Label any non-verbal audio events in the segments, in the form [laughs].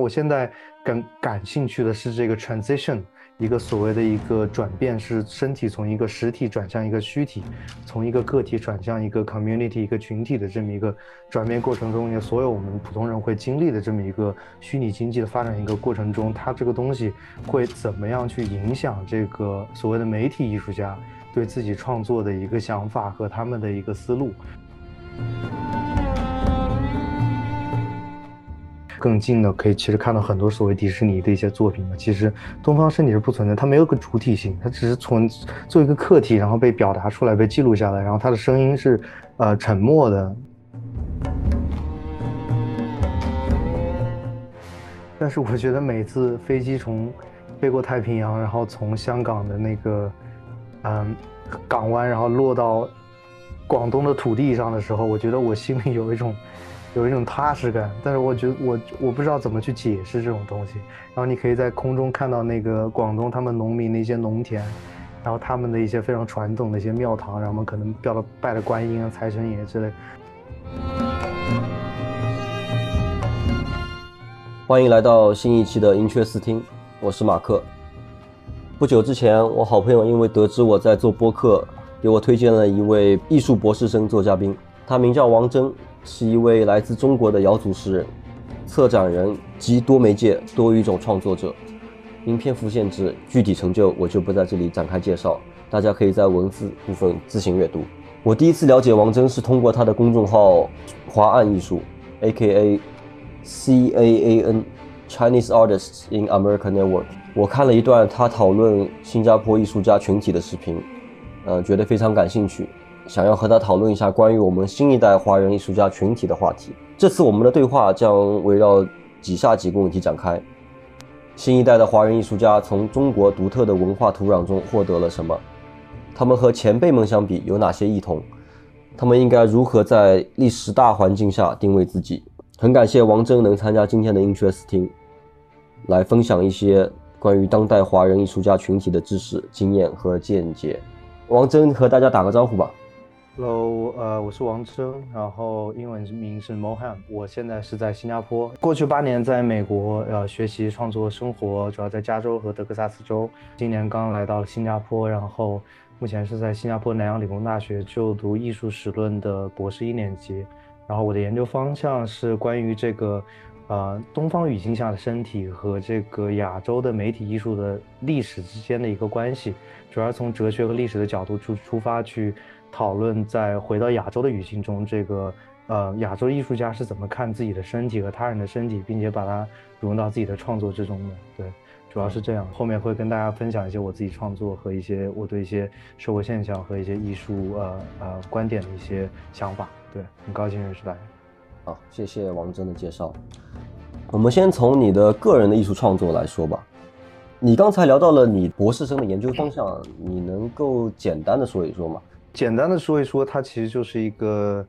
我现在感感兴趣的是这个 transition。一个所谓的一个转变，是身体从一个实体转向一个虚体，从一个个体转向一个 community 一个群体的这么一个转变过程中，也所有我们普通人会经历的这么一个虚拟经济的发展一个过程中，它这个东西会怎么样去影响这个所谓的媒体艺术家对自己创作的一个想法和他们的一个思路。更近的可以其实看到很多所谓迪士尼的一些作品嘛，其实东方身体是不存在，它没有个主体性，它只是从做一个客体，然后被表达出来，被记录下来，然后它的声音是呃沉默的。[laughs] 但是我觉得每次飞机从飞过太平洋，然后从香港的那个嗯港湾，然后落到广东的土地上的时候，我觉得我心里有一种。有一种踏实感，但是我觉得我我不知道怎么去解释这种东西。然后你可以在空中看到那个广东他们农民的一些农田，然后他们的一些非常传统的一些庙堂，然后们可能拜了拜了观音啊、财神爷之类。欢迎来到新一期的音雀四听，我是马克。不久之前，我好朋友因为得知我在做播客，给我推荐了一位艺术博士生做嘉宾，他名叫王峥。是一位来自中国的瑶族诗人、策展人及多媒介多语种创作者。因篇幅限制，具体成就我就不在这里展开介绍，大家可以在文字部分自行阅读。我第一次了解王峥是通过他的公众号“华岸艺术 ”（A.K.A. C A A N Chinese Artists in America Network）。我看了一段他讨论新加坡艺术家群体的视频，呃，觉得非常感兴趣。想要和他讨论一下关于我们新一代华人艺术家群体的话题。这次我们的对话将围绕以下几个问题展开：新一代的华人艺术家从中国独特的文化土壤中获得了什么？他们和前辈们相比有哪些异同？他们应该如何在历史大环境下定位自己？很感谢王峥能参加今天的 Interesting，来分享一些关于当代华人艺术家群体的知识、经验和见解。王峥和大家打个招呼吧。Hello，呃，我是王峥，然后英文名是 Mohan，我现在是在新加坡，过去八年在美国呃学习创作生活，主要在加州和德克萨斯州，今年刚来到了新加坡，然后目前是在新加坡南洋理工大学就读艺术史论的博士一年级，然后我的研究方向是关于这个呃东方语境下的身体和这个亚洲的媒体艺术的历史之间的一个关系，主要从哲学和历史的角度出出发去。讨论在回到亚洲的语境中，这个呃亚洲艺术家是怎么看自己的身体和他人的身体，并且把它融入到自己的创作之中的。对，主要是这样。后面会跟大家分享一些我自己创作和一些我对一些社会现象和一些艺术呃呃观点的一些想法。对，很高兴认识大家。好，谢谢王真的介绍。我们先从你的个人的艺术创作来说吧。你刚才聊到了你博士生的研究方向，你能够简单的说一说吗？简单的说一说，它其实就是一个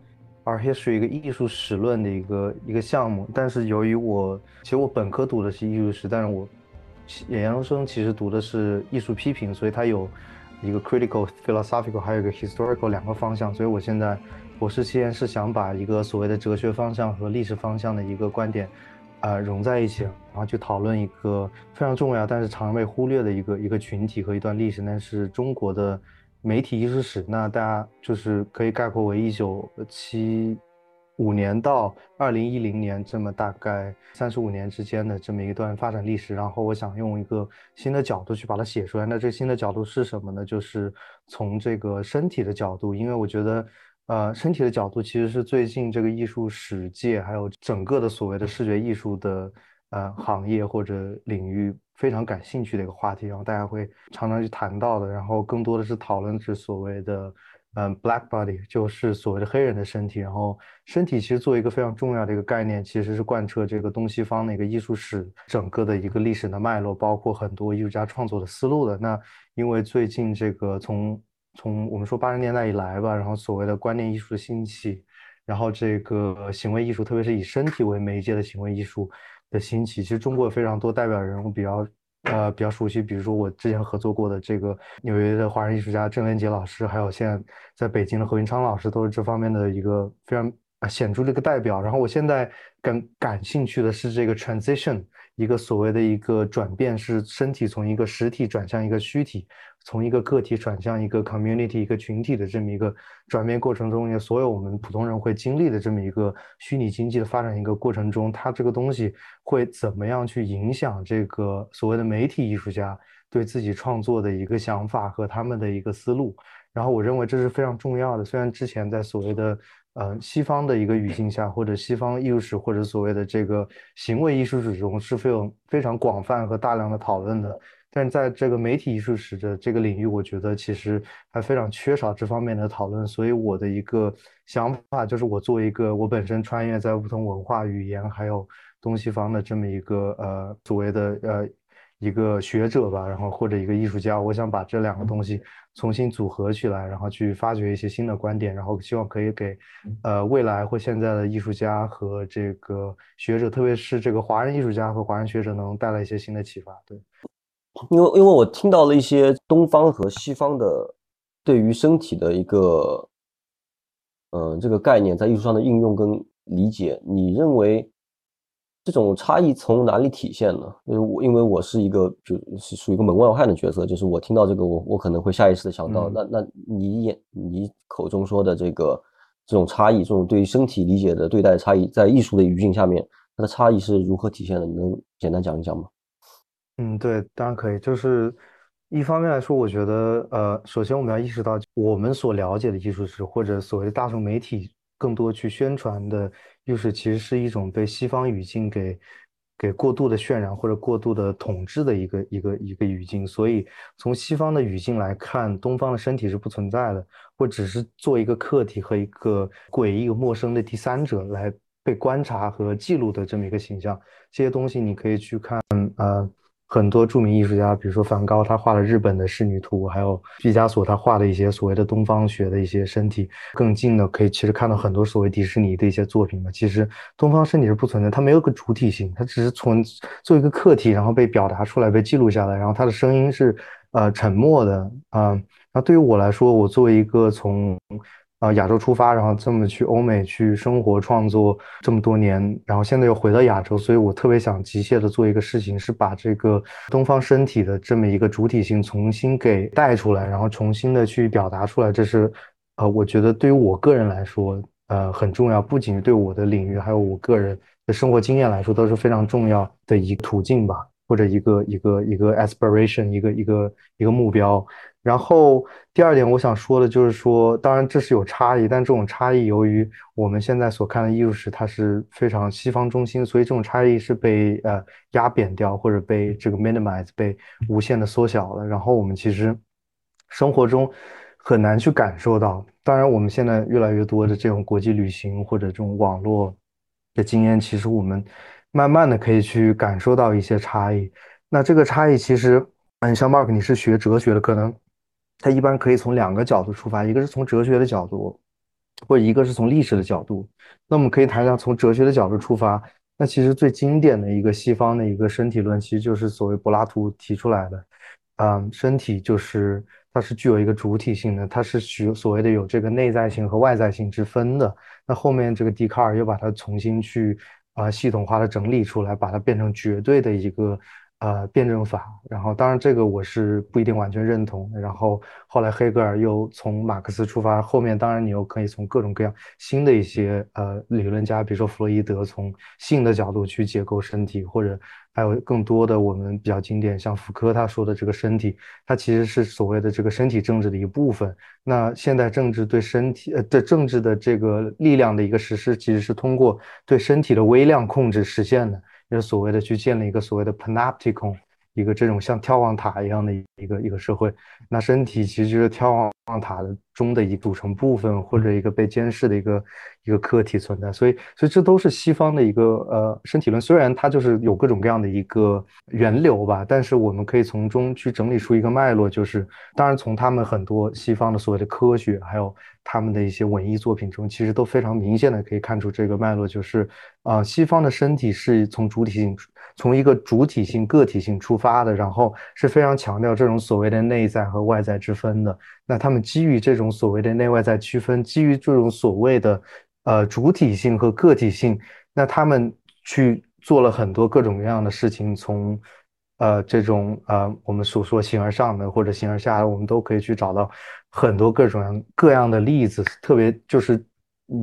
art history 一个艺术史论的一个一个项目。但是由于我其实我本科读的是艺术史，但是我研究生其实读的是艺术批评，所以它有一个 critical philosophical，还有一个 historical 两个方向。所以我现在博士期间是想把一个所谓的哲学方向和历史方向的一个观点啊融在一起，然后去讨论一个非常重要但是常被忽略的一个一个群体和一段历史，那是中国的。媒体艺术史，那大家就是可以概括为一九七五年到二零一零年这么大概三十五年之间的这么一段发展历史。然后我想用一个新的角度去把它写出来。那这新的角度是什么呢？就是从这个身体的角度，因为我觉得，呃，身体的角度其实是最近这个艺术史界还有整个的所谓的视觉艺术的呃行业或者领域。非常感兴趣的一个话题，然后大家会常常去谈到的，然后更多的是讨论是所谓的，嗯，black body，就是所谓的黑人的身体。然后身体其实作为一个非常重要的一个概念，其实是贯彻这个东西方的一个艺术史整个的一个历史的脉络，包括很多艺术家创作的思路的。那因为最近这个从从我们说八十年代以来吧，然后所谓的观念艺术的兴起，然后这个行为艺术，特别是以身体为媒介的行为艺术。的兴起，其实中国有非常多代表人物比较，呃，比较熟悉，比如说我之前合作过的这个纽约的华人艺术家郑连杰老师，还有现在在北京的何云昌老师，都是这方面的一个非常显著的一个代表。然后我现在感感兴趣的是这个 transition，一个所谓的一个转变，是身体从一个实体转向一个虚体。从一个个体转向一个 community 一个群体的这么一个转变过程中，也所有我们普通人会经历的这么一个虚拟经济的发展一个过程中，它这个东西会怎么样去影响这个所谓的媒体艺术家对自己创作的一个想法和他们的一个思路？然后我认为这是非常重要的。虽然之前在所谓的呃西方的一个语境下，或者西方艺术史或者所谓的这个行为艺术史中是非常非常广泛和大量的讨论的。但在这个媒体艺术史的这个领域，我觉得其实还非常缺少这方面的讨论。所以我的一个想法就是，我作为一个我本身穿越在不同文化、语言还有东西方的这么一个呃所谓的呃一个学者吧，然后或者一个艺术家，我想把这两个东西重新组合起来，然后去发掘一些新的观点，然后希望可以给呃未来或现在的艺术家和这个学者，特别是这个华人艺术家和华人学者，能带来一些新的启发。对。因为因为我听到了一些东方和西方的对于身体的一个，嗯，这个概念在艺术上的应用跟理解，你认为这种差异从哪里体现呢？因为我因为我是一个就是属于一个门外汉的角色，就是我听到这个，我我可能会下意识的想到，那那你眼你口中说的这个这种差异，这种对于身体理解的对待差异，在艺术的语境下面，它的差异是如何体现的？你能简单讲一讲吗？嗯，对，当然可以。就是一方面来说，我觉得，呃，首先我们要意识到，我们所了解的艺术史，或者所谓的大众媒体更多去宣传的又是，其实是一种被西方语境给给过度的渲染或者过度的统治的一个一个一个语境。所以，从西方的语境来看，东方的身体是不存在的，或只是做一个客体和一个诡异、陌生的第三者来被观察和记录的这么一个形象。这些东西你可以去看，呃。很多著名艺术家，比如说梵高，他画了日本的仕女图，还有毕加索，他画的一些所谓的东方学的一些身体。更近的，可以其实看到很多所谓迪士尼的一些作品嘛。其实东方身体是不存在，它没有个主体性，它只是从做一个客体，然后被表达出来，被记录下来，然后它的声音是呃沉默的啊。那对于我来说，我作为一个从啊，亚洲出发，然后这么去欧美去生活创作这么多年，然后现在又回到亚洲，所以我特别想急切的做一个事情，是把这个东方身体的这么一个主体性重新给带出来，然后重新的去表达出来。这是，呃，我觉得对于我个人来说，呃，很重要，不仅是对我的领域，还有我个人的生活经验来说，都是非常重要的一个途径吧，或者一个一个一个 aspiration，一个一个一个目标。然后第二点，我想说的就是说，当然这是有差异，但这种差异由于我们现在所看的艺术史，它是非常西方中心，所以这种差异是被呃压扁掉，或者被这个 minimize，被无限的缩小了。然后我们其实生活中很难去感受到。当然，我们现在越来越多的这种国际旅行或者这种网络的经验，其实我们慢慢的可以去感受到一些差异。那这个差异其实，嗯，像 Mark，你是学哲学的，可能。它一般可以从两个角度出发，一个是从哲学的角度，或者一个是从历史的角度。那我们可以谈一下从哲学的角度出发。那其实最经典的一个西方的一个身体论，其实就是所谓柏拉图提出来的。嗯，身体就是它是具有一个主体性的，它是需所谓的有这个内在性和外在性之分的。那后面这个笛卡尔又把它重新去啊系统化的整理出来，把它变成绝对的一个。呃，辩证法，然后当然这个我是不一定完全认同。然后后来黑格尔又从马克思出发，后面当然你又可以从各种各样新的一些呃理论家，比如说弗洛伊德，从性的角度去解构身体，或者还有更多的我们比较经典，像福柯他说的这个身体，它其实是所谓的这个身体政治的一部分。那现代政治对身体呃对政治的这个力量的一个实施，其实是通过对身体的微量控制实现的。就是所谓的去建立一个所谓的 panopticon，一个这种像眺望塔一样的一个一个社会。那身体其实就是眺望塔的中的一组成部分，或者一个被监视的一个一个客体存在。所以，所以这都是西方的一个呃身体论。虽然它就是有各种各样的一个源流吧，但是我们可以从中去整理出一个脉络。就是当然从他们很多西方的所谓的科学，还有他们的一些文艺作品中，其实都非常明显的可以看出这个脉络，就是啊，西方的身体是从主体性。从一个主体性、个体性出发的，然后是非常强调这种所谓的内在和外在之分的。那他们基于这种所谓的内外在区分，基于这种所谓的呃主体性和个体性，那他们去做了很多各种各样的事情，从呃这种呃我们所说形而上的或者形而下的，我们都可以去找到很多各种各样的例子，特别就是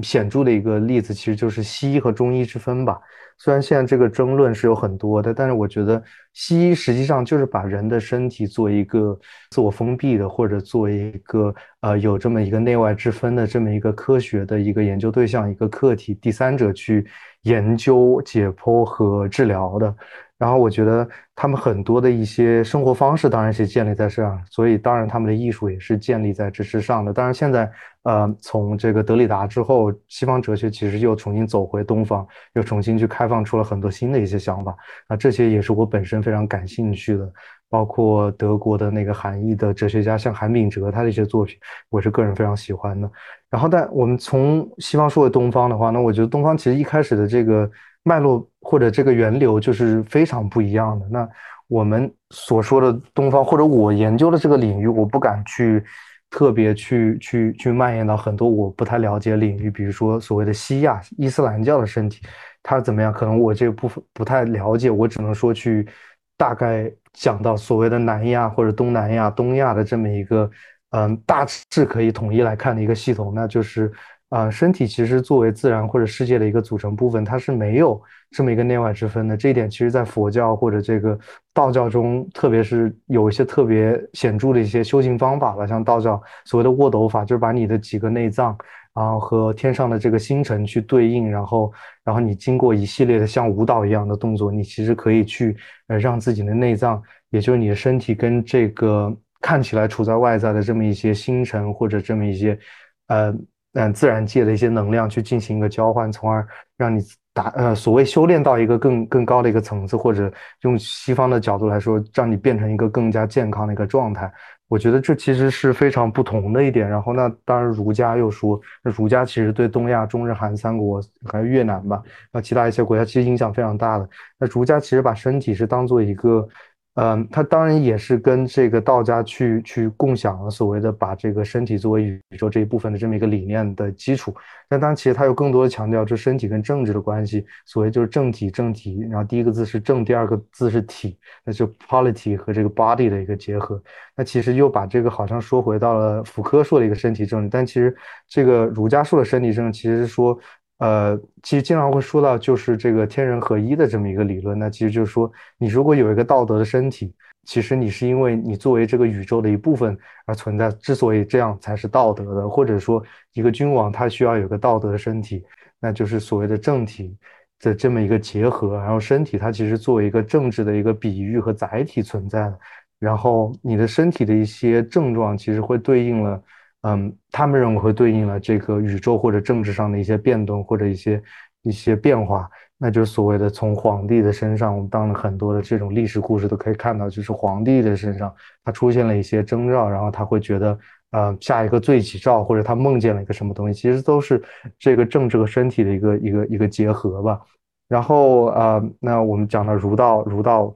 显著的一个例子，其实就是西医和中医之分吧。虽然现在这个争论是有很多的，但是我觉得西医实际上就是把人的身体做一个自我封闭的，或者做一个呃有这么一个内外之分的这么一个科学的一个研究对象，一个客体，第三者去研究、解剖和治疗的。然后我觉得他们很多的一些生活方式当然是建立在这样，所以当然他们的艺术也是建立在这之上的。当然现在，呃，从这个德里达之后，西方哲学其实又重新走回东方，又重新去开放出了很多新的一些想法。那，这些也是我本身非常感兴趣的，包括德国的那个韩裔的哲学家，像韩炳哲他的一些作品，我是个人非常喜欢的。然后，但我们从西方说回东方的话，那我觉得东方其实一开始的这个。脉络或者这个源流就是非常不一样的。那我们所说的东方，或者我研究的这个领域，我不敢去特别去去去蔓延到很多我不太了解领域，比如说所谓的西亚伊斯兰教的身体，它怎么样？可能我这部分不太了解，我只能说去大概讲到所谓的南亚或者东南亚、东亚的这么一个嗯大致可以统一来看的一个系统，那就是。啊，身体其实作为自然或者世界的一个组成部分，它是没有这么一个内外之分的。这一点其实，在佛教或者这个道教中，特别是有一些特别显著的一些修行方法吧，像道教所谓的卧斗法，就是把你的几个内脏，然后和天上的这个星辰去对应，然后，然后你经过一系列的像舞蹈一样的动作，你其实可以去呃让自己的内脏，也就是你的身体跟这个看起来处在外在的这么一些星辰或者这么一些，呃。嗯，自然界的一些能量去进行一个交换，从而让你达呃所谓修炼到一个更更高的一个层次，或者用西方的角度来说，让你变成一个更加健康的一个状态。我觉得这其实是非常不同的一点。然后那当然儒家又说，那儒家其实对东亚、中日韩三国还有越南吧，那其他一些国家其实影响非常大的。那儒家其实把身体是当做一个。嗯，他当然也是跟这个道家去去共享了所谓的把这个身体作为宇宙这一部分的这么一个理念的基础。但当然，其实他有更多的强调，就身体跟政治的关系。所谓就是政体政体，然后第一个字是政，第二个字是体，那就 polity 和这个 body 的一个结合。那其实又把这个好像说回到了福柯说的一个身体政治，但其实这个儒家说的身体政治，其实是说。呃，其实经常会说到，就是这个天人合一的这么一个理论。那其实就是说，你如果有一个道德的身体，其实你是因为你作为这个宇宙的一部分而存在。之所以这样才是道德的，或者说一个君王他需要有个道德的身体，那就是所谓的政体的这么一个结合。然后身体它其实作为一个政治的一个比喻和载体存在的。然后你的身体的一些症状，其实会对应了。嗯，他们认为会对应了这个宇宙或者政治上的一些变动或者一些一些变化，那就是所谓的从皇帝的身上，我们当了很多的这种历史故事都可以看到，就是皇帝的身上他出现了一些征兆，然后他会觉得，呃，下一个罪己诏或者他梦见了一个什么东西，其实都是这个政治和身体的一个一个一个结合吧。然后呃，那我们讲到儒道，儒道，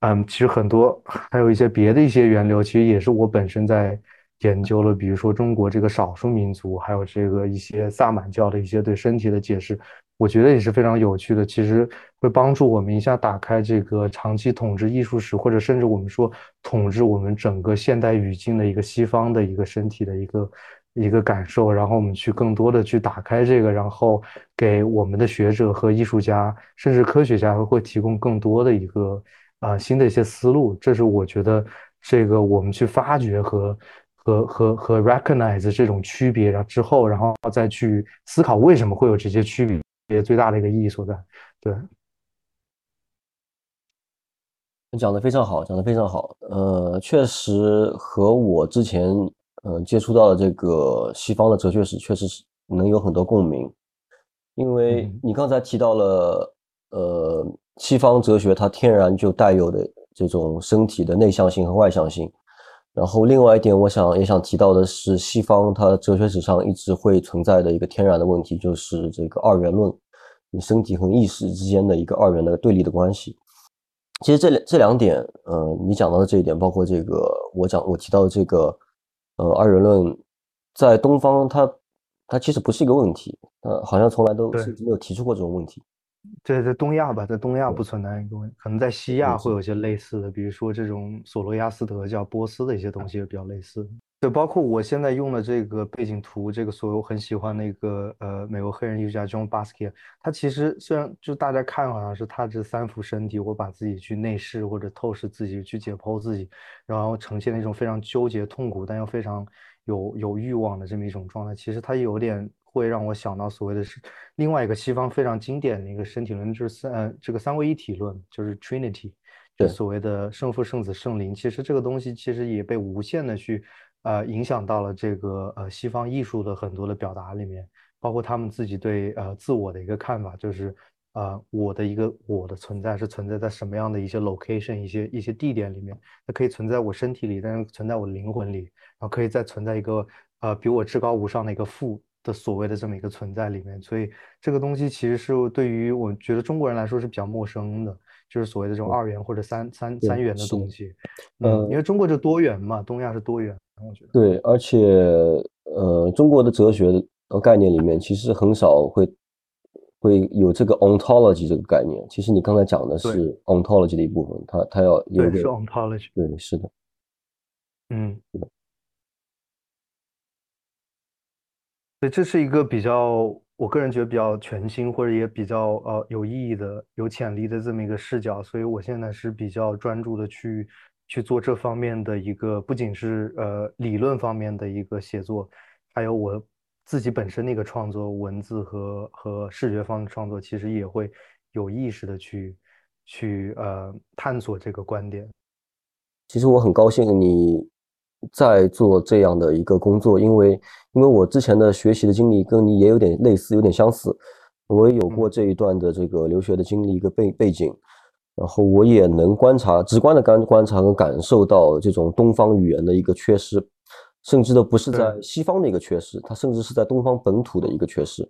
嗯，其实很多还有一些别的一些源流，其实也是我本身在。研究了，比如说中国这个少数民族，还有这个一些萨满教的一些对身体的解释，我觉得也是非常有趣的。其实会帮助我们一下打开这个长期统治艺术史，或者甚至我们说统治我们整个现代语境的一个西方的一个身体的一个一个感受。然后我们去更多的去打开这个，然后给我们的学者和艺术家，甚至科学家会提供更多的一个啊新的一些思路。这是我觉得这个我们去发掘和。和和和 recognize 这种区别，然后之后，然后再去思考为什么会有这些区别，最大的一个意义所在。对，讲的非常好，讲的非常好。呃，确实和我之前嗯接触到的这个西方的哲学史，确实是能有很多共鸣。因为你刚才提到了，呃，西方哲学它天然就带有的这种身体的内向性和外向性。然后，另外一点，我想也想提到的是，西方它哲学史上一直会存在的一个天然的问题，就是这个二元论，你身体和意识之间的一个二元的对立的关系。其实这两这两点，呃，你讲到的这一点，包括这个我讲我提到的这个，呃，二元论，在东方它它其实不是一个问题，呃，好像从来都甚至没有提出过这种问题。对，在东亚吧，在东亚不存在一个问题，可能在西亚会有。一些类似的，比如说这种索罗亚斯德教波斯的一些东西比较类似。对，包括我现在用的这个背景图，这个所有很喜欢那个呃美国黑人艺术家 John Basquiat，他其实虽然就大家看好像是他这三幅身体，我把自己去内视或者透视自己，去解剖自己，然后呈现一种非常纠结、痛苦但又非常有有欲望的这么一种状态，其实他有点会让我想到所谓的是另外一个西方非常经典的一个身体论，就是三这个三位一体论，就是 Trinity，就所谓的圣父、圣子、圣灵。其实这个东西其实也被无限的去。呃，影响到了这个呃西方艺术的很多的表达里面，包括他们自己对呃自我的一个看法，就是呃我的一个我的存在是存在在什么样的一些 location 一些一些地点里面，它可以存在我身体里，但是存在我灵魂里，然后可以再存在一个呃比我至高无上的一个父的所谓的这么一个存在里面，所以这个东西其实是对于我觉得中国人来说是比较陌生的。就是所谓的这种二元或者三三三元的东西，嗯，因为中国就多元嘛，东亚是多元，我觉得。对，而且呃，中国的哲学的概念里面其实很少会会有这个 ontology 这个概念。其实你刚才讲的是 ontology 的一部分，它它要有是 ontology，对，是的，嗯，是的，对，这是一个比较。我个人觉得比较全新或者也比较呃有意义的、有潜力的这么一个视角，所以我现在是比较专注的去去做这方面的一个，不仅是呃理论方面的一个写作，还有我自己本身的一个创作，文字和和视觉方的创作，其实也会有意识的去去呃探索这个观点。其实我很高兴你。在做这样的一个工作，因为因为我之前的学习的经历跟你也有点类似，有点相似，我也有过这一段的这个留学的经历一个背背景，然后我也能观察，直观的感观察和感受到这种东方语言的一个缺失，甚至都不是在西方的一个缺失，它甚至是在东方本土的一个缺失，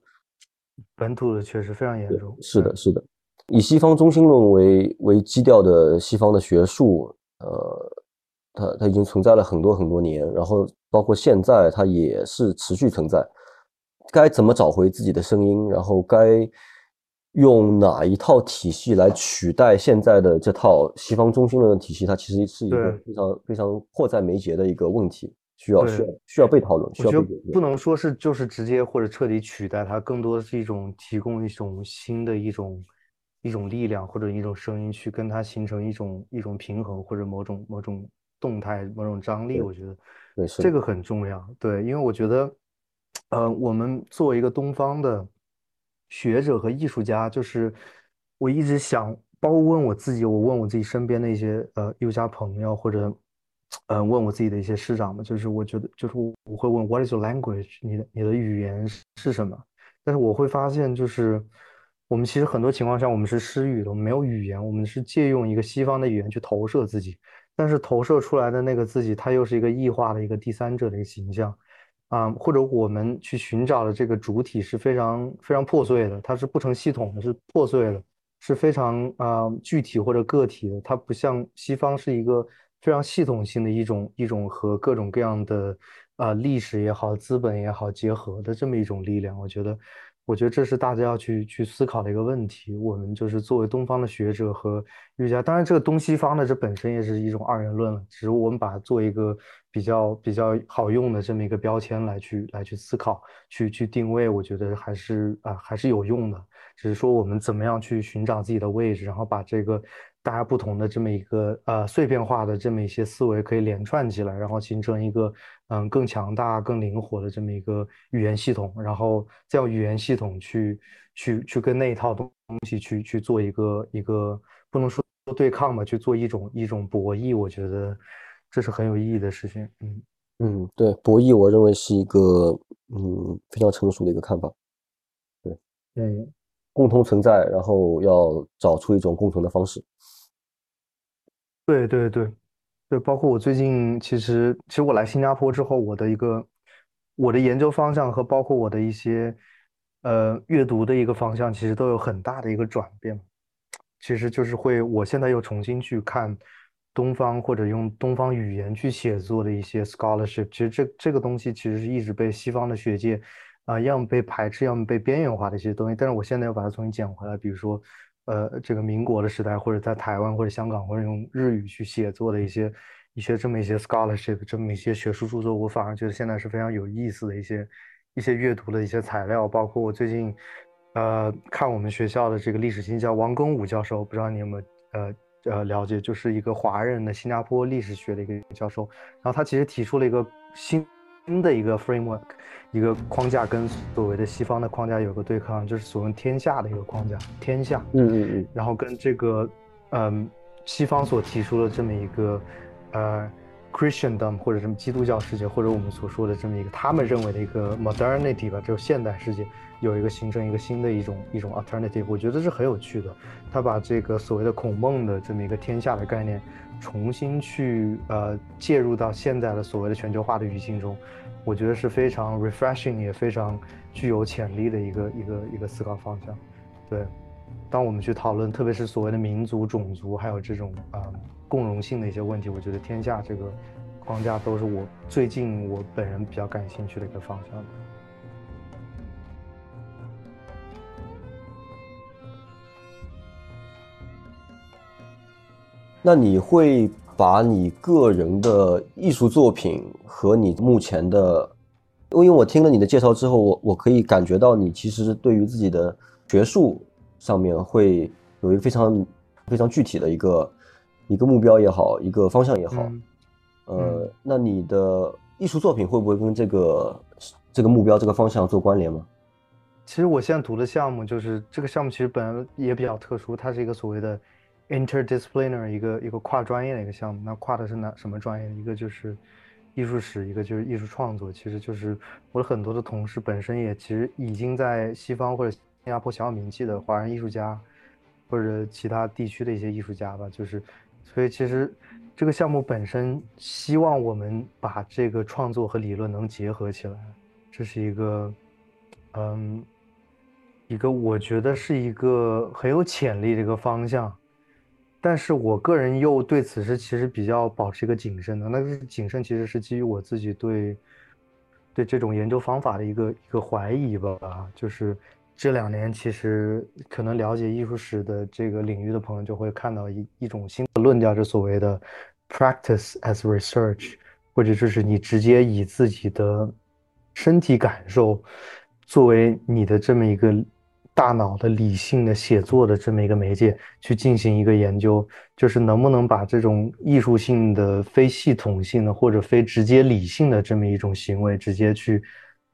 本土的缺失非常严重。是的，是的，以西方中心论为为基调的西方的学术，呃。它它已经存在了很多很多年，然后包括现在它也是持续存在。该怎么找回自己的声音？然后该用哪一套体系来取代现在的这套西方中心论的体系？它其实是一个非常非常迫在眉睫的一个问题，需要需要需要被讨论。需要被不能说是就是直接或者彻底取代它，更多的是一种提供一种新的一种一种力量或者一种声音，去跟它形成一种一种平衡或者某种某种。动态某种张力，我觉得这个很重要。对，因为我觉得，呃，我们作为一个东方的学者和艺术家，就是我一直想，包括问我自己，我问我自己身边的一些呃艺术家朋友，或者呃问我自己的一些师长们，就是我觉得，就是我会问 What is your language？你的你的语言是什么？但是我会发现，就是我们其实很多情况下，我们是失语的，我们没有语言，我们是借用一个西方的语言去投射自己。但是投射出来的那个自己，它又是一个异化的一个第三者的一个形象，啊，或者我们去寻找的这个主体是非常非常破碎的，它是不成系统的，是破碎的，是非常啊具体或者个体的，它不像西方是一个非常系统性的一种一种和各种各样的啊历史也好、资本也好结合的这么一种力量，我觉得。我觉得这是大家要去去思考的一个问题。我们就是作为东方的学者和艺术家，当然这个东西方的这本身也是一种二元论了，只是我们把它做一个比较比较好用的这么一个标签来去来去思考，去去定位，我觉得还是啊还是有用的。只是说我们怎么样去寻找自己的位置，然后把这个。大家不同的这么一个呃碎片化的这么一些思维可以连串起来，然后形成一个嗯更强大、更灵活的这么一个语言系统，然后再用语言系统去去去跟那一套东西去去做一个一个不能说对抗吧，去做一种一种博弈。我觉得这是很有意义的事情。嗯嗯，对，博弈我认为是一个嗯非常成熟的一个看法。对，嗯，共同存在，然后要找出一种共同的方式。对对对，对，包括我最近其实，其实我来新加坡之后，我的一个我的研究方向和包括我的一些呃阅读的一个方向，其实都有很大的一个转变。其实就是会，我现在又重新去看东方或者用东方语言去写作的一些 scholarship。其实这这个东西其实是一直被西方的学界啊，要么被排斥，要么被边缘化的一些东西。但是我现在又把它重新捡回来，比如说，呃，这个民国的时代，或者在台湾或者香港，或者用日语去写作的一些一些这么一些 scholarship，这么一些学术著作，我反而觉得现在是非常有意思的一些一些阅读的一些材料。包括我最近，呃，看我们学校的这个历史新教王庚武教授，不知道你有没有呃呃了解，就是一个华人的新加坡历史学的一个教授，然后他其实提出了一个新。新的一个 framework，一个框架跟所谓的西方的框架有个对抗，就是所谓天下的一个框架，天下，嗯嗯嗯，然后跟这个，嗯，西方所提出的这么一个，呃，Christiandom 或者什么基督教世界，或者我们所说的这么一个他们认为的一个 modernity 吧，就现代世界有一个形成一个新的一种一种 alternative，我觉得是很有趣的。他把这个所谓的孔孟的这么一个天下的概念。重新去呃介入到现在的所谓的全球化的语境中，我觉得是非常 refreshing 也非常具有潜力的一个一个一个思考方向。对，当我们去讨论，特别是所谓的民族、种族，还有这种啊共荣性的一些问题，我觉得天下这个框架都是我最近我本人比较感兴趣的一个方向。那你会把你个人的艺术作品和你目前的，因为我听了你的介绍之后，我我可以感觉到你其实对于自己的学术上面会有一个非常非常具体的一个一个目标也好，一个方向也好。呃，那你的艺术作品会不会跟这个这个目标这个方向做关联吗？其实我现在读的项目就是这个项目，其实本来也比较特殊，它是一个所谓的。Interdisciplinary 一个一个跨专业的一个项目，那跨的是哪什么专业？一个就是艺术史，一个就是艺术创作。其实就是我的很多的同事本身也其实已经在西方或者新加坡小有名气的华人艺术家，或者其他地区的一些艺术家吧。就是所以其实这个项目本身希望我们把这个创作和理论能结合起来，这是一个嗯一个我觉得是一个很有潜力的一个方向。但是我个人又对此事其实比较保持一个谨慎的，那个谨慎其实是基于我自己对，对这种研究方法的一个一个怀疑吧。就是这两年其实可能了解艺术史的这个领域的朋友就会看到一一种新的论调，就所谓的 practice as research，或者就是你直接以自己的身体感受作为你的这么一个。大脑的理性的写作的这么一个媒介去进行一个研究，就是能不能把这种艺术性的、非系统性的或者非直接理性的这么一种行为，直接去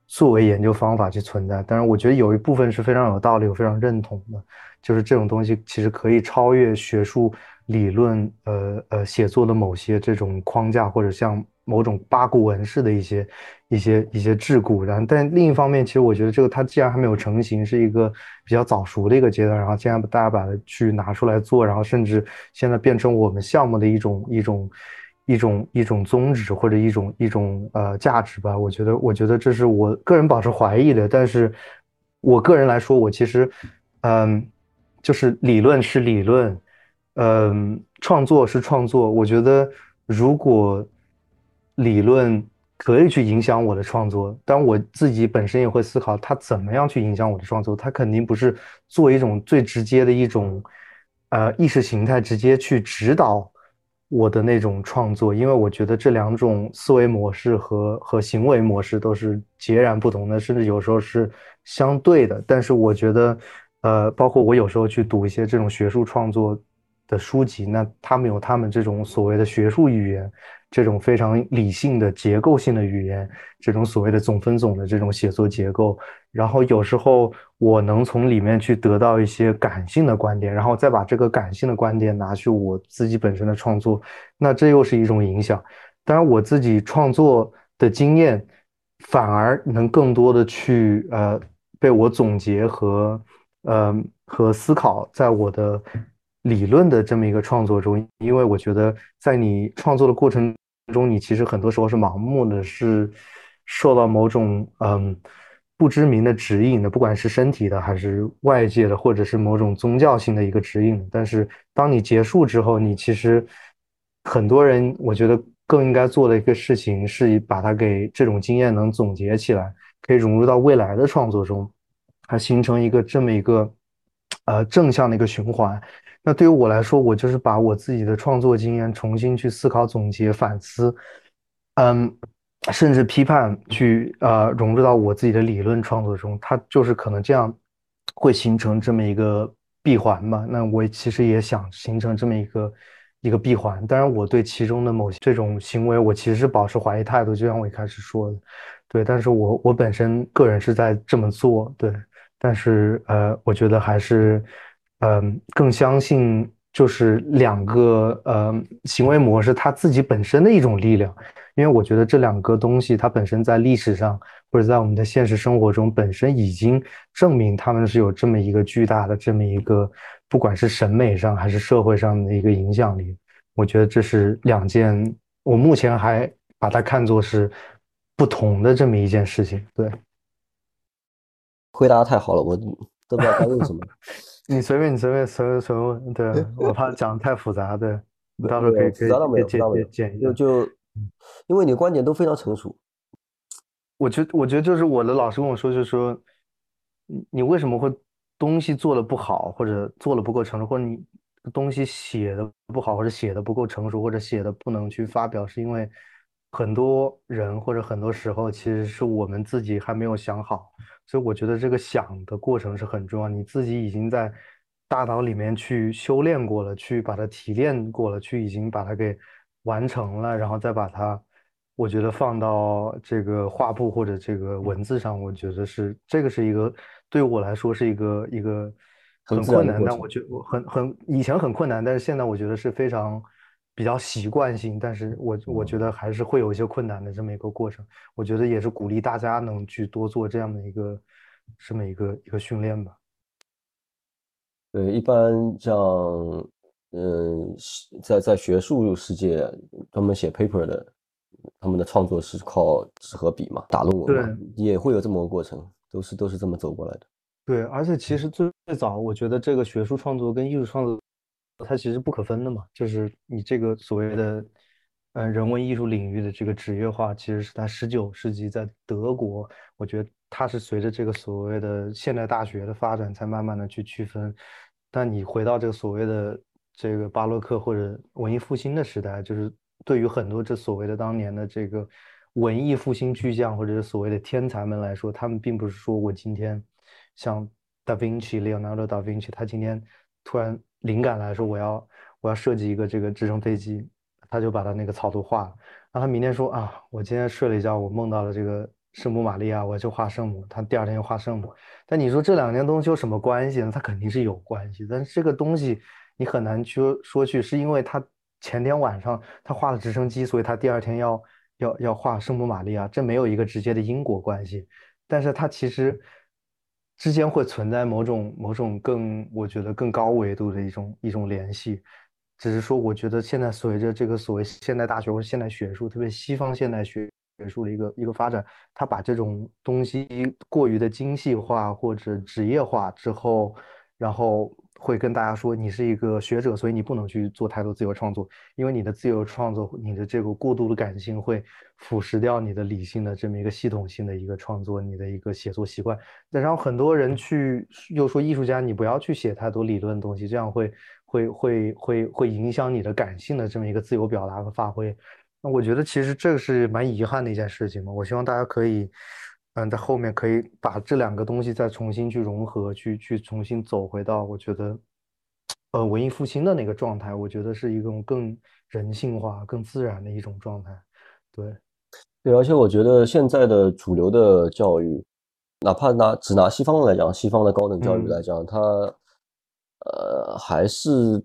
作为研究方法去存在。当然，我觉得有一部分是非常有道理，我非常认同的，就是这种东西其实可以超越学术理论，呃呃，写作的某些这种框架，或者像。某种八股文式的一些、一些、一些桎梏，然后但另一方面，其实我觉得这个它既然还没有成型，是一个比较早熟的一个阶段，然后既然大家把它去拿出来做，然后甚至现在变成我们项目的一种、一种、一种、一种宗旨或者一种、一种呃价值吧。我觉得，我觉得这是我个人保持怀疑的，但是我个人来说，我其实嗯，就是理论是理论，嗯，创作是创作。我觉得如果理论可以去影响我的创作，但我自己本身也会思考它怎么样去影响我的创作。它肯定不是做一种最直接的一种，呃，意识形态直接去指导我的那种创作，因为我觉得这两种思维模式和和行为模式都是截然不同的，甚至有时候是相对的。但是我觉得，呃，包括我有时候去读一些这种学术创作的书籍，那他们有他们这种所谓的学术语言。这种非常理性的结构性的语言，这种所谓的总分总的这种写作结构，然后有时候我能从里面去得到一些感性的观点，然后再把这个感性的观点拿去我自己本身的创作，那这又是一种影响。当然，我自己创作的经验反而能更多的去呃被我总结和呃和思考在我的理论的这么一个创作中，因为我觉得在你创作的过程。中，你其实很多时候是盲目的，是受到某种嗯不知名的指引的，不管是身体的还是外界的，或者是某种宗教性的一个指引。但是当你结束之后，你其实很多人，我觉得更应该做的一个事情是把它给这种经验能总结起来，可以融入到未来的创作中，它形成一个这么一个呃正向的一个循环。那对于我来说，我就是把我自己的创作经验重新去思考、总结、反思，嗯，甚至批判，去呃融入到我自己的理论创作中。它就是可能这样会形成这么一个闭环吧。那我其实也想形成这么一个一个闭环。当然，我对其中的某些这种行为，我其实是保持怀疑态度。就像我一开始说的，对，但是我我本身个人是在这么做，对，但是呃，我觉得还是。嗯，更相信就是两个呃行为模式，它自己本身的一种力量，因为我觉得这两个东西它本身在历史上或者在我们的现实生活中本身已经证明他们是有这么一个巨大的这么一个，不管是审美上还是社会上的一个影响力。我觉得这是两件，我目前还把它看作是不同的这么一件事情。对，回答的太好了，我都不知道该问什么。[laughs] 你随便，你随便，随便随便问。对 [laughs] 我怕讲的太复杂，对，[laughs] 到时候可以可以剪剪剪就就，因为你观点都非常成熟。我觉我觉得就是我的老师跟我说，就是说，你你为什么会东西做的不好，或者做的不够成熟，或者你东西写的不好，或者写的不够成熟，或者写的不能去发表，是因为很多人或者很多时候其实是我们自己还没有想好。所以我觉得这个想的过程是很重要，你自己已经在大脑里面去修炼过了，去把它提炼过了，去已经把它给完成了，然后再把它，我觉得放到这个画布或者这个文字上，我觉得是这个是一个对我来说是一个一个很困难，但我觉得很很以前很困难，但是现在我觉得是非常。比较习惯性，但是我我觉得还是会有一些困难的这么一个过程。我觉得也是鼓励大家能去多做这样的一个这么一个一个训练吧。对，一般像嗯，在在学术世界专门写 paper 的，他们的创作是靠纸和笔嘛，打论文嘛，也会有这么个过程，都是都是这么走过来的。对，而且其实最最早，我觉得这个学术创作跟艺术创作。它其实不可分的嘛，就是你这个所谓的，呃，人文艺术领域的这个职业化，其实是在十九世纪在德国，我觉得它是随着这个所谓的现代大学的发展才慢慢的去区分。但你回到这个所谓的这个巴洛克或者文艺复兴的时代，就是对于很多这所谓的当年的这个文艺复兴巨匠或者是所谓的天才们来说，他们并不是说我今天像达芬奇、列奥纳多·达芬奇，他今天突然。灵感来说，我要我要设计一个这个直升飞机，他就把他那个草图画了。然后他明天说啊，我今天睡了一觉，我梦到了这个圣母玛利亚，我就画圣母。他第二天又画圣母。但你说这两件东西有什么关系呢？它肯定是有关系，但是这个东西你很难去说去，是因为他前天晚上他画了直升机，所以他第二天要要要画圣母玛利亚，这没有一个直接的因果关系。但是他其实。之间会存在某种某种更，我觉得更高维度的一种一种联系，只是说，我觉得现在随着这个所谓现代大学或现代学术，特别西方现代学学术的一个一个发展，它把这种东西过于的精细化或者职业化之后，然后。会跟大家说，你是一个学者，所以你不能去做太多自由创作，因为你的自由创作，你的这个过度的感性会腐蚀掉你的理性的这么一个系统性的一个创作，你的一个写作习惯。再然后很多人去又说艺术家，你不要去写太多理论的东西，这样会会会会会影响你的感性的这么一个自由表达和发挥。那我觉得其实这个是蛮遗憾的一件事情嘛。我希望大家可以。嗯，在后面可以把这两个东西再重新去融合，去去重新走回到我觉得，呃，文艺复兴的那个状态，我觉得是一种更人性化、更自然的一种状态。对，对，而且我觉得现在的主流的教育，哪怕拿只拿西方来讲，西方的高等教育来讲，它呃还是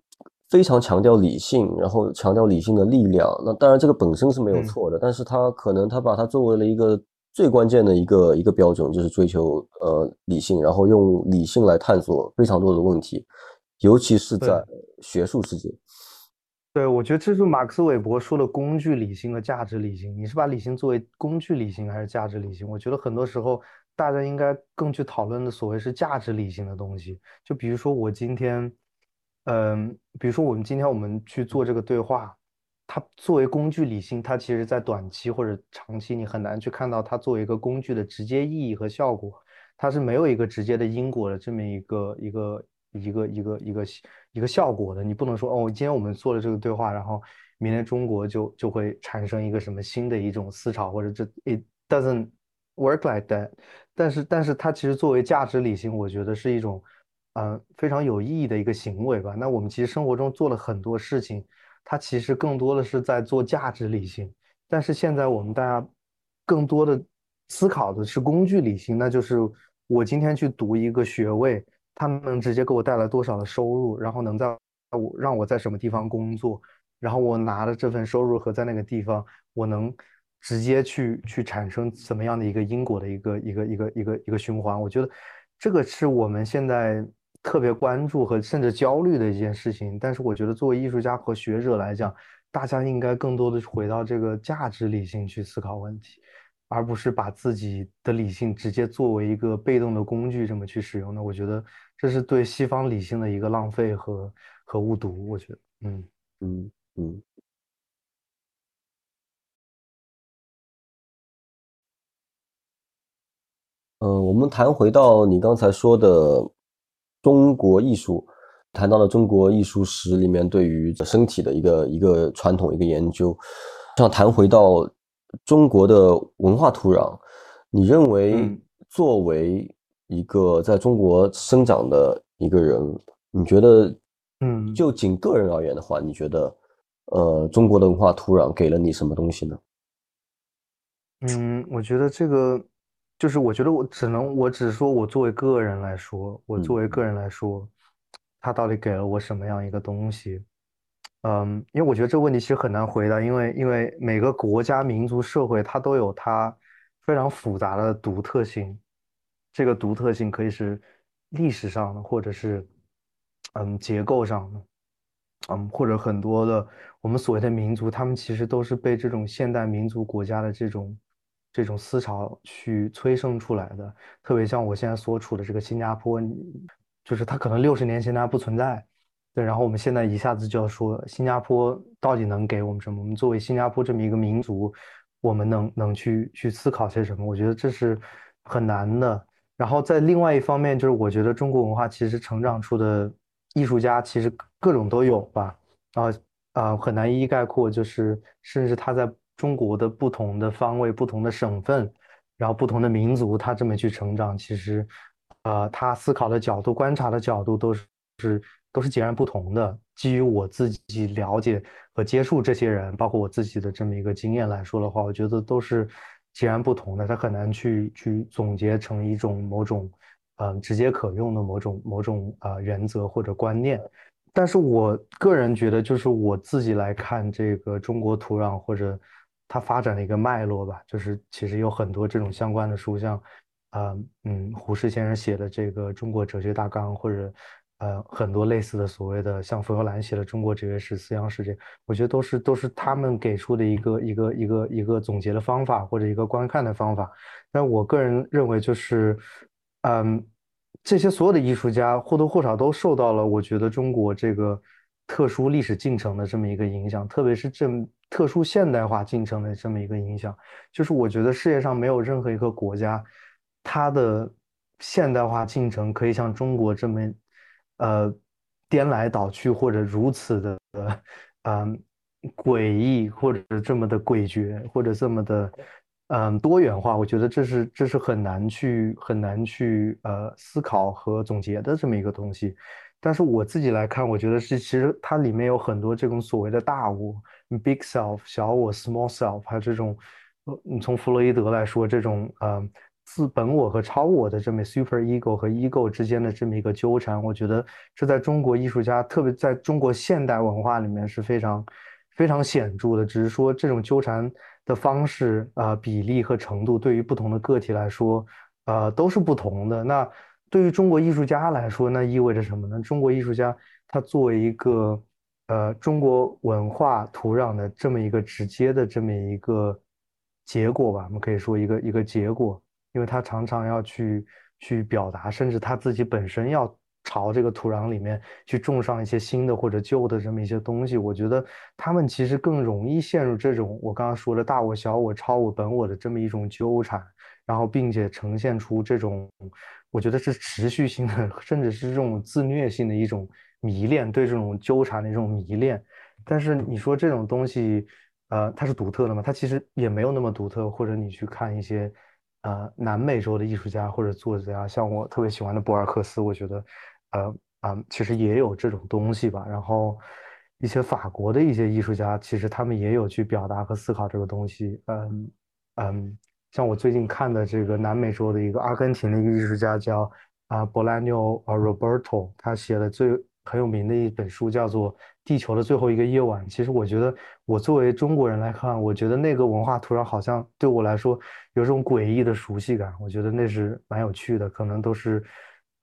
非常强调理性，然后强调理性的力量。那当然这个本身是没有错的，但是它可能它把它作为了一个。最关键的一个一个标准就是追求呃理性，然后用理性来探索非常多的问题，尤其是在学术世界。对，我觉得这是马克思韦伯说的工具理性和价值理性。你是把理性作为工具理性还是价值理性？我觉得很多时候大家应该更去讨论的所谓是价值理性的东西。就比如说我今天，嗯，比如说我们今天我们去做这个对话。它作为工具理性，它其实在短期或者长期你很难去看到它作为一个工具的直接意义和效果，它是没有一个直接的因果的这么一个一个一个一个一个一个效果的。你不能说哦，今天我们做了这个对话，然后明天中国就就会产生一个什么新的一种思潮，或者这 it doesn't work like that。但是但是它其实作为价值理性，我觉得是一种嗯非常有意义的一个行为吧。那我们其实生活中做了很多事情。它其实更多的是在做价值理性，但是现在我们大家更多的思考的是工具理性，那就是我今天去读一个学位，它能直接给我带来多少的收入，然后能在我让我在什么地方工作，然后我拿了这份收入和在那个地方，我能直接去去产生怎么样的一个因果的一个一个一个一个一个循环？我觉得这个是我们现在。特别关注和甚至焦虑的一件事情，但是我觉得作为艺术家和学者来讲，大家应该更多的回到这个价值理性去思考问题，而不是把自己的理性直接作为一个被动的工具这么去使用的。我觉得这是对西方理性的一个浪费和和误读。我觉得，嗯嗯嗯。呃，我们谈回到你刚才说的。中国艺术谈到了中国艺术史里面对于身体的一个一个传统一个研究，想谈回到中国的文化土壤，你认为作为一个在中国生长的一个人，你觉得，嗯，就仅个人而言的话，你觉得，呃，中国的文化土壤给了你什么东西呢？嗯，我觉得这个。就是我觉得我只能，我只说我作为个人来说，我作为个人来说，他到底给了我什么样一个东西？嗯，因为我觉得这个问题其实很难回答，因为因为每个国家、民族、社会它都有它非常复杂的独特性，这个独特性可以是历史上的，或者是嗯结构上的，嗯或者很多的我们所谓的民族，他们其实都是被这种现代民族国家的这种。这种思潮去催生出来的，特别像我现在所处的这个新加坡，就是它可能六十年前它不存在，对，然后我们现在一下子就要说新加坡到底能给我们什么？我们作为新加坡这么一个民族，我们能能去去思考些什么？我觉得这是很难的。然后在另外一方面，就是我觉得中国文化其实成长出的艺术家其实各种都有吧，啊啊，很难一一概括，就是甚至他在。中国的不同的方位、不同的省份，然后不同的民族，他这么去成长，其实，呃，他思考的角度、观察的角度都是是都是截然不同的。基于我自己了解和接触这些人，包括我自己的这么一个经验来说的话，我觉得都是截然不同的。他很难去去总结成一种某种，嗯，直接可用的某种某种呃原则或者观念。但是我个人觉得，就是我自己来看这个中国土壤或者。它发展的一个脉络吧，就是其实有很多这种相关的书，像，呃，嗯，胡适先生写的这个《中国哲学大纲》，或者，呃，很多类似的所谓的像冯友兰写的《中国哲学史思想史》这，我觉得都是都是他们给出的一个一个一个一个总结的方法或者一个观看的方法。但我个人认为，就是，嗯，这些所有的艺术家或多或少都受到了我觉得中国这个特殊历史进程的这么一个影响，特别是这。特殊现代化进程的这么一个影响，就是我觉得世界上没有任何一个国家，它的现代化进程可以像中国这么，呃，颠来倒去，或者如此的，嗯，诡异，或者这么的诡谲，或者这么的，嗯，多元化。我觉得这是这是很难去很难去呃思考和总结的这么一个东西。但是我自己来看，我觉得是其实它里面有很多这种所谓的大我。Big self 小我，small self，还有这种，呃，你从弗洛伊德来说，这种呃自本我和超我的这么 super ego 和 ego 之间的这么一个纠缠，我觉得这在中国艺术家，特别在中国现代文化里面是非常非常显著的。只是说这种纠缠的方式啊比例和程度，对于不同的个体来说，呃都是不同的。那对于中国艺术家来说，那意味着什么呢？中国艺术家他作为一个。呃，中国文化土壤的这么一个直接的这么一个结果吧，我们可以说一个一个结果，因为他常常要去去表达，甚至他自己本身要朝这个土壤里面去种上一些新的或者旧的这么一些东西，我觉得他们其实更容易陷入这种我刚刚说的大我、小我、超我、本我的这么一种纠缠，然后并且呈现出这种我觉得是持续性的，甚至是这种自虐性的一种迷恋，对这种纠缠的一种迷恋。但是你说这种东西，呃，它是独特的吗？它其实也没有那么独特。或者你去看一些，呃，南美洲的艺术家或者作家，像我特别喜欢的博尔赫斯，我觉得，呃，啊，其实也有这种东西吧。然后一些法国的一些艺术家，其实他们也有去表达和思考这个东西。嗯嗯，像我最近看的这个南美洲的一个阿根廷的一个艺术家叫啊博拉纽啊 Roberto，他写的最。很有名的一本书叫做《地球的最后一个夜晚》。其实我觉得，我作为中国人来看，我觉得那个文化土壤好像对我来说有种诡异的熟悉感。我觉得那是蛮有趣的，可能都是，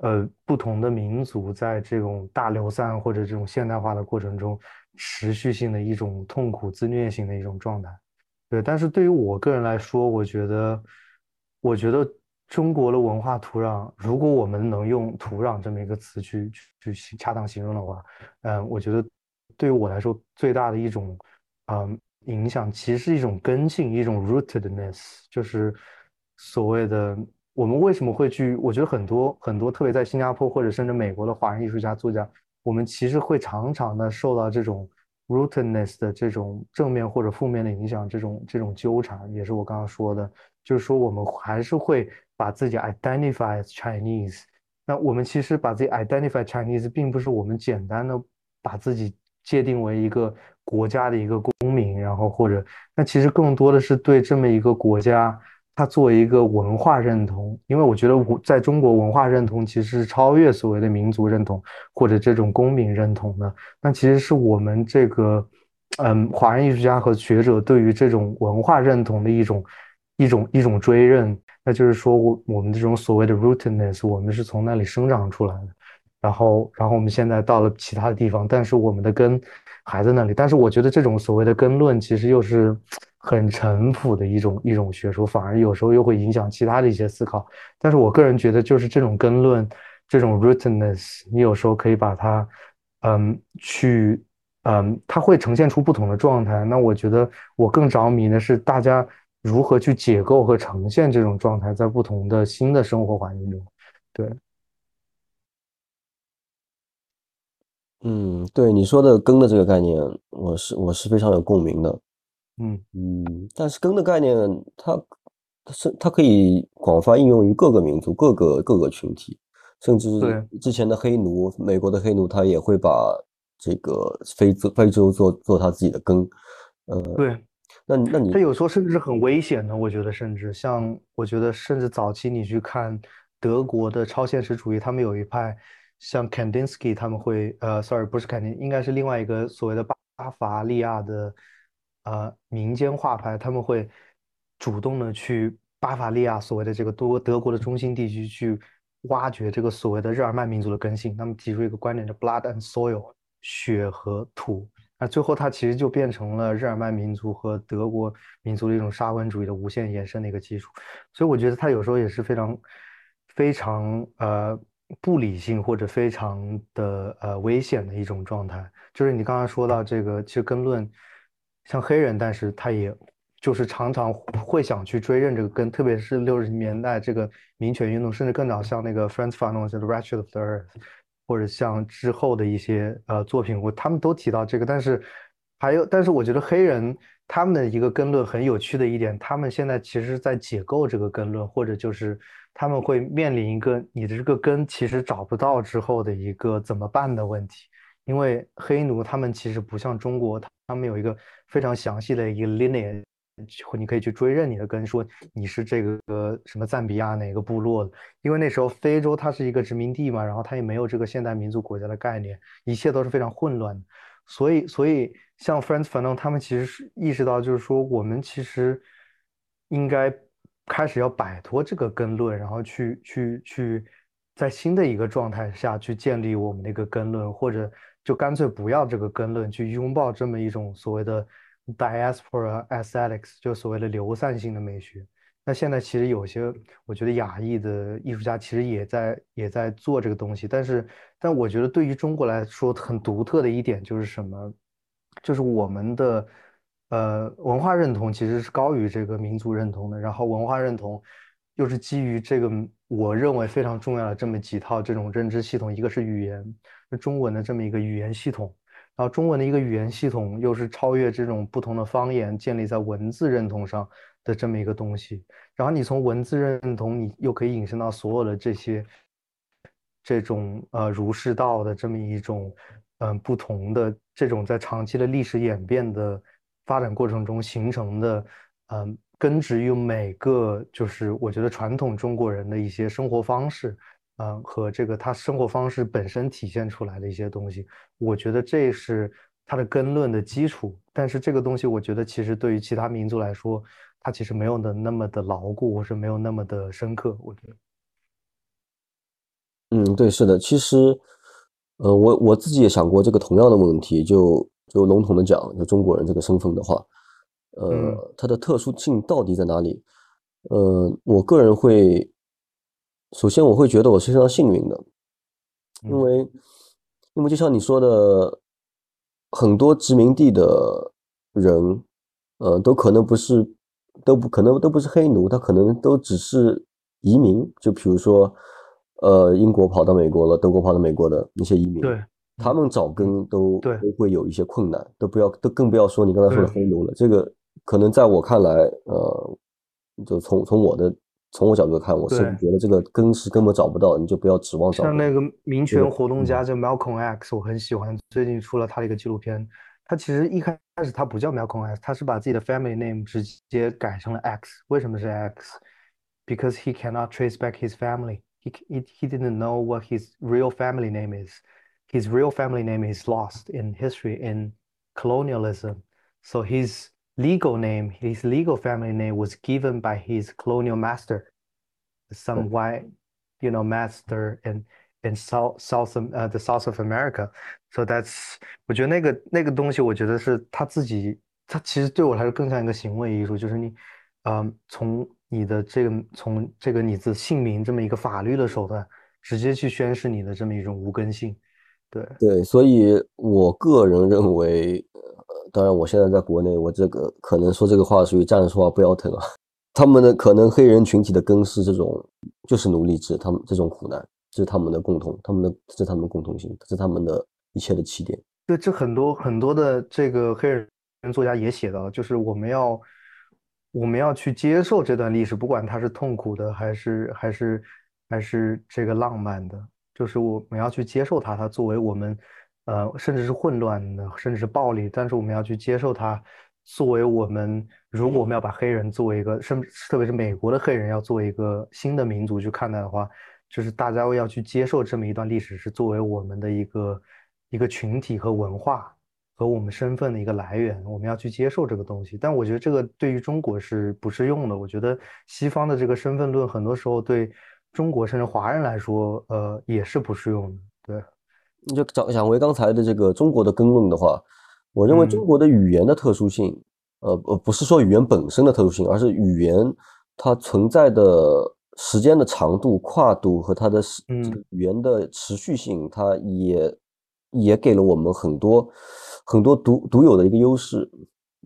呃，不同的民族在这种大流散或者这种现代化的过程中，持续性的一种痛苦自虐性的一种状态。对，但是对于我个人来说，我觉得，我觉得。中国的文化土壤，如果我们能用“土壤”这么一个词去去恰当形容的话，嗯，我觉得对于我来说最大的一种，嗯，影响其实是一种根性，一种 rootedness，就是所谓的我们为什么会去？我觉得很多很多，特别在新加坡或者甚至美国的华人艺术家作家，我们其实会常常的受到这种 rootedness 的这种正面或者负面的影响，这种这种纠缠，也是我刚刚说的，就是说我们还是会。把自己 identify as Chinese，那我们其实把自己 identify Chinese，并不是我们简单的把自己界定为一个国家的一个公民，然后或者那其实更多的是对这么一个国家，它作为一个文化认同。因为我觉得我在中国文化认同其实是超越所谓的民族认同或者这种公民认同的。那其实是我们这个嗯华人艺术家和学者对于这种文化认同的一种一种一种追认。那就是说，我我们这种所谓的 rootedness，我们是从那里生长出来的，然后，然后我们现在到了其他的地方，但是我们的根还在那里。但是我觉得这种所谓的根论，其实又是很陈腐的一种一种学说，反而有时候又会影响其他的一些思考。但是我个人觉得，就是这种根论，这种 rootness，你有时候可以把它，嗯，去，嗯，它会呈现出不同的状态。那我觉得我更着迷的是大家。如何去解构和呈现这种状态，在不同的新的生活环境中？对，嗯，对你说的“根”的这个概念，我是我是非常有共鸣的。嗯嗯，但是“根”的概念，它它是它可以广泛应用于各个民族、各个各个群体，甚至之前的黑奴，美国的黑奴，他也会把这个非洲非洲做做他自己的根。呃，对。那那你他有时候甚至是很危险的，我觉得甚至像我觉得甚至早期你去看德国的超现实主义，他们有一派像 Kandinsky，他们会呃，sorry 不是 Kandinsky，，应该是另外一个所谓的巴伐利亚的呃民间画派，他们会主动的去巴伐利亚所谓的这个多德国的中心地区去挖掘这个所谓的日耳曼民族的根性，他们提出一个观点叫 blood and soil，血和土。那最后，它其实就变成了日耳曼民族和德国民族的一种沙文主义的无限延伸的一个基础。所以，我觉得它有时候也是非常、非常呃不理性或者非常的呃危险的一种状态。就是你刚刚说到这个，其实根论像黑人，但是他也就是常常会想去追认这个根，特别是六十年代这个民权运动，甚至更早，像那个 Franz Fanon 的《Wretched of the Earth》。或者像之后的一些呃作品，我他们都提到这个，但是还有，但是我觉得黑人他们的一个根论很有趣的一点，他们现在其实在解构这个根论，或者就是他们会面临一个你的这个根其实找不到之后的一个怎么办的问题，因为黑奴他们其实不像中国，他们有一个非常详细的一个 lineage。你可以去追认你的根，说你是这个什么赞比亚哪个部落的？因为那时候非洲它是一个殖民地嘛，然后它也没有这个现代民族国家的概念，一切都是非常混乱的。所以，所以像 Franz Fanon 他们其实是意识到，就是说我们其实应该开始要摆脱这个根论，然后去去去在新的一个状态下去建立我们的一个根论，或者就干脆不要这个根论，去拥抱这么一种所谓的。Diaspora aesthetics 就所谓的流散性的美学，那现在其实有些，我觉得亚裔的艺术家其实也在也在做这个东西，但是，但我觉得对于中国来说很独特的一点就是什么？就是我们的呃文化认同其实是高于这个民族认同的，然后文化认同又是基于这个我认为非常重要的这么几套这种认知系统，一个是语言，中文的这么一个语言系统。然后中文的一个语言系统又是超越这种不同的方言，建立在文字认同上的这么一个东西。然后你从文字认同，你又可以引申到所有的这些这种呃儒释道的这么一种嗯不同的这种在长期的历史演变的发展过程中形成的嗯根植于每个就是我觉得传统中国人的一些生活方式。嗯，和这个他生活方式本身体现出来的一些东西，我觉得这是他的根论的基础。但是这个东西，我觉得其实对于其他民族来说，它其实没有的那么的牢固，或是没有那么的深刻。我觉得，嗯，对，是的。其实，呃，我我自己也想过这个同样的问题。就就笼统的讲，就中国人这个身份的话，呃，它的特殊性到底在哪里？呃，我个人会。首先，我会觉得我是非常幸运的，因为，因为就像你说的，很多殖民地的人，呃，都可能不是，都不可能都不是黑奴，他可能都只是移民。就比如说，呃，英国跑到美国了，德国跑到美国的那些移民，对，他们找根都都会有一些困难，都不要都更不要说你刚才说的黑奴了。这个可能在我看来，呃，就从从我的。从我角度看，我是觉得这个根是根本找不到，你就不要指望找。像那个民权活动家叫 Malcolm X，我很喜欢，最近出了他的一个纪录片。他其实一开始他不叫 Malcolm X，他是把自己的 family name 直接改成了 X。为什么是 X？Because he cannot trace back his family. He he he didn't know what his real family name is. His real family name is lost in history in colonialism. So his legal name, his legal family name was given by his colonial master, some white, you know, master in in South South uh the South of America. So that's 我觉得那个那个东西，我觉得是他自己，他其实对我来说更像一个行为艺术，就是你，嗯，从你的这个从这个你的姓名这么一个法律的手段，直接去宣示你的这么一种无根性。对对，所以我个人认为。当然，我现在在国内，我这个可能说这个话属于站着说话不腰疼啊。[laughs] 他们的可能黑人群体的根是这种，就是奴隶制，他们这种苦难，这是他们的共同，他们的这是他们的共同性，这是他们的一切的起点。对，这很多很多的这个黑人作家也写到，就是我们要我们要去接受这段历史，不管它是痛苦的还是还是还是这个浪漫的，就是我们要去接受它，它作为我们。呃，甚至是混乱的，甚至是暴力，但是我们要去接受它，作为我们，如果我们要把黑人作为一个，甚特别是美国的黑人要作为一个新的民族去看待的话，就是大家要去接受这么一段历史，是作为我们的一个一个群体和文化和我们身份的一个来源，我们要去接受这个东西。但我觉得这个对于中国是不适用的。我觉得西方的这个身份论，很多时候对中国甚至华人来说，呃，也是不适用的。就讲讲回刚才的这个中国的根论的话，我认为中国的语言的特殊性，呃呃，不是说语言本身的特殊性，而是语言它存在的时间的长度、跨度和它的这个语言的持续性，它也也给了我们很多很多独独有的一个优势。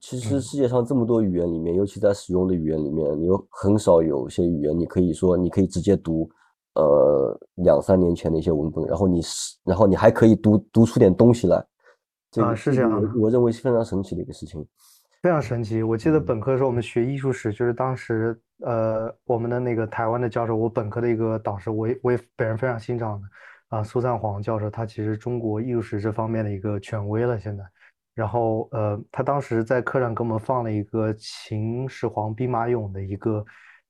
其实世界上这么多语言里面，尤其在使用的语言里面，有很少有些语言你可以说你可以直接读。呃，两三年前的一些文本，然后你是，然后你还可以读读出点东西来，啊，是这样的，我认为是非常神奇的一个事情，非常神奇。我记得本科的时候我们学艺术史，就是当时呃，我们的那个台湾的教授，我本科的一个导师，我也我也本人非常欣赏的啊，苏赞煌教授，他其实中国艺术史这方面的一个权威了现在。然后呃，他当时在课上给我们放了一个秦始皇兵马俑的一个。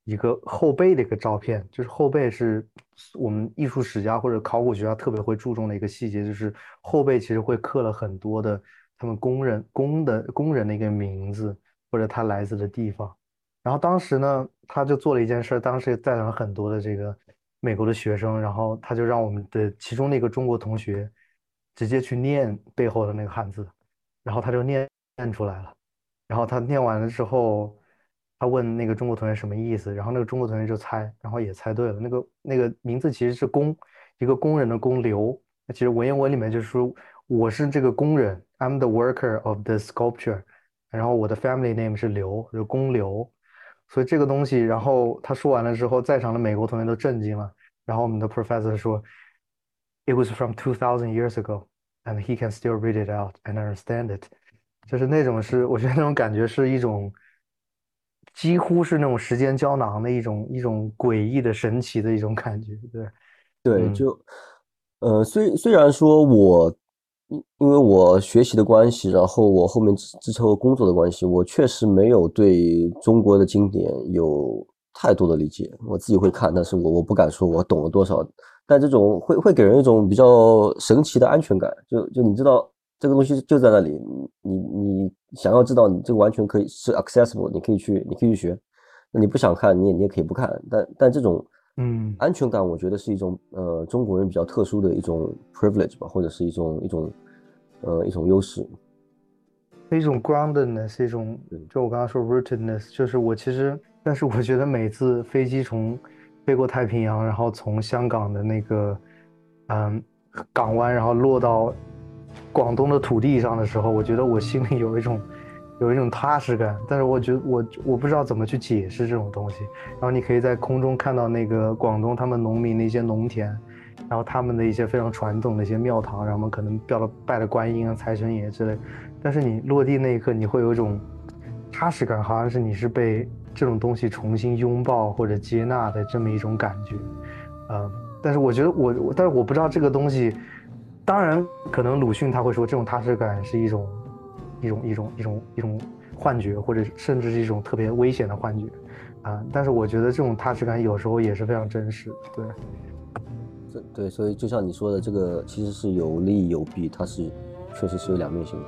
一个后背的一个照片，就是后背是我们艺术史家或者考古学家特别会注重的一个细节，就是后背其实会刻了很多的他们工人工的工人的一个名字或者他来自的地方。然后当时呢，他就做了一件事，当时带了很多的这个美国的学生，然后他就让我们的其中的一个中国同学直接去念背后的那个汉字，然后他就念出来了，然后他念完了之后。他问那个中国同学什么意思，然后那个中国同学就猜，然后也猜对了。那个那个名字其实是工，一个工人的工刘。那其实文言文里面就是说我是这个工人，I'm the worker of the sculpture。然后我的 family name 是刘，就公刘。所以这个东西，然后他说完了之后，在场的美国同学都震惊了。然后我们的 professor 说，It was from two thousand years ago, and he can still read it out and understand it。就是那种是，我觉得那种感觉是一种，几乎是那种时间胶囊的一种一种诡异的神奇的一种感觉。对，对，就，呃，虽虽然说我。因因为我学习的关系，然后我后面之之后工作的关系，我确实没有对中国的经典有太多的理解。我自己会看，但是我我不敢说我懂了多少。但这种会会给人一种比较神奇的安全感，就就你知道这个东西就在那里，你你想要知道，你这个完全可以是 accessible，你可以去你可以去学。那你不想看，你也你也可以不看。但但这种嗯安全感，我觉得是一种呃中国人比较特殊的一种 privilege 吧，或者是一种一种。呃，一种优势，一种 groundedness，一种就我刚刚说 rootedness，就是我其实，但是我觉得每次飞机从飞过太平洋，然后从香港的那个嗯港湾，然后落到广东的土地上的时候，我觉得我心里有一种有一种踏实感。但是我觉得我我不知道怎么去解释这种东西。然后你可以在空中看到那个广东他们农民的一些农田。然后他们的一些非常传统的一些庙堂，然后可能拜了拜了观音啊、财神爷之类。但是你落地那一刻，你会有一种踏实感，好像是你是被这种东西重新拥抱或者接纳的这么一种感觉。嗯，但是我觉得我，但是我不知道这个东西。当然，可能鲁迅他会说，这种踏实感是一种一种一种一种一种幻觉，或者甚至是一种特别危险的幻觉。啊，但是我觉得这种踏实感有时候也是非常真实。对。对，所以就像你说的，这个其实是有利有弊，它是确实是有两面性的。